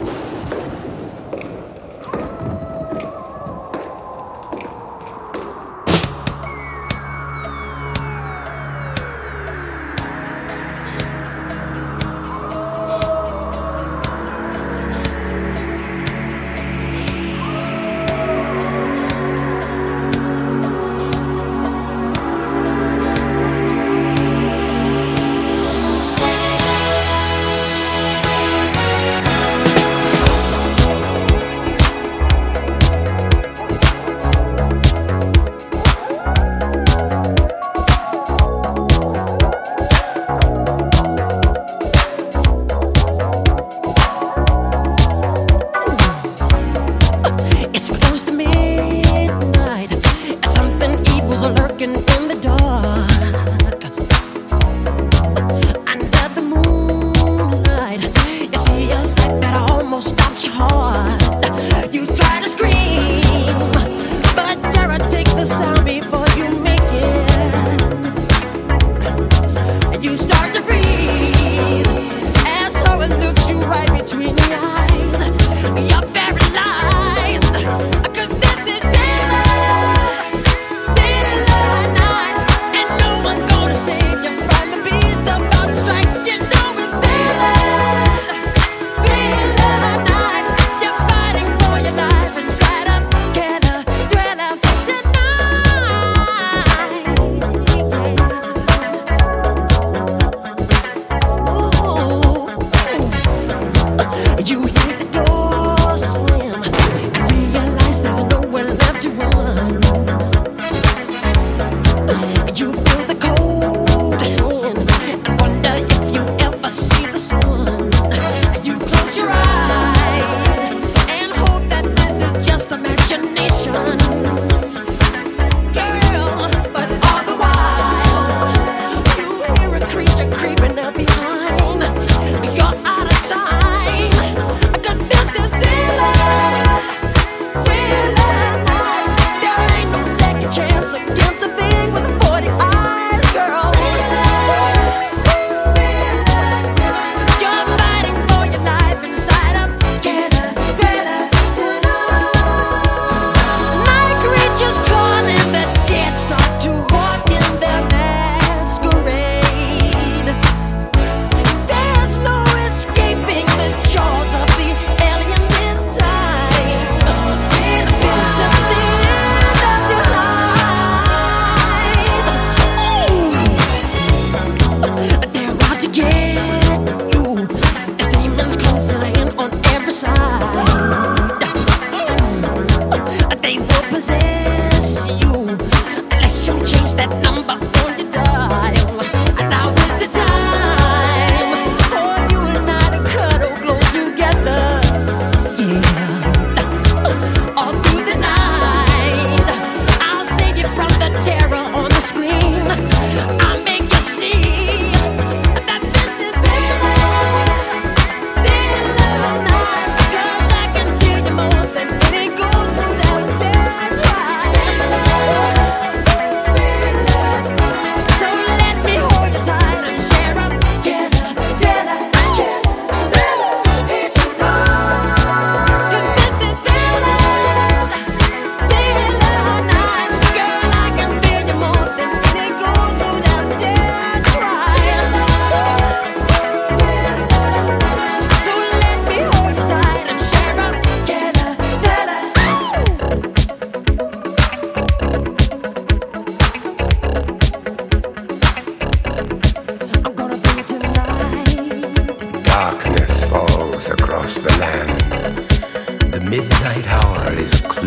you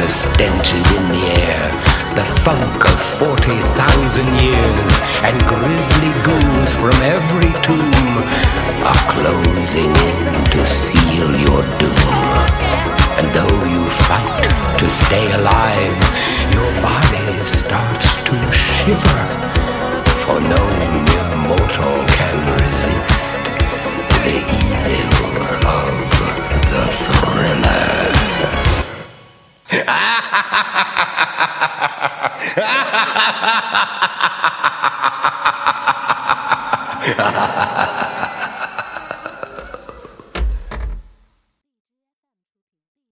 Foulest stench is in the air, the funk of 40,000 years, and grisly ghouls from every tomb are closing in to seal your doom. And though you fight to stay alive, your body starts to shiver, for no Ha ha ha ha!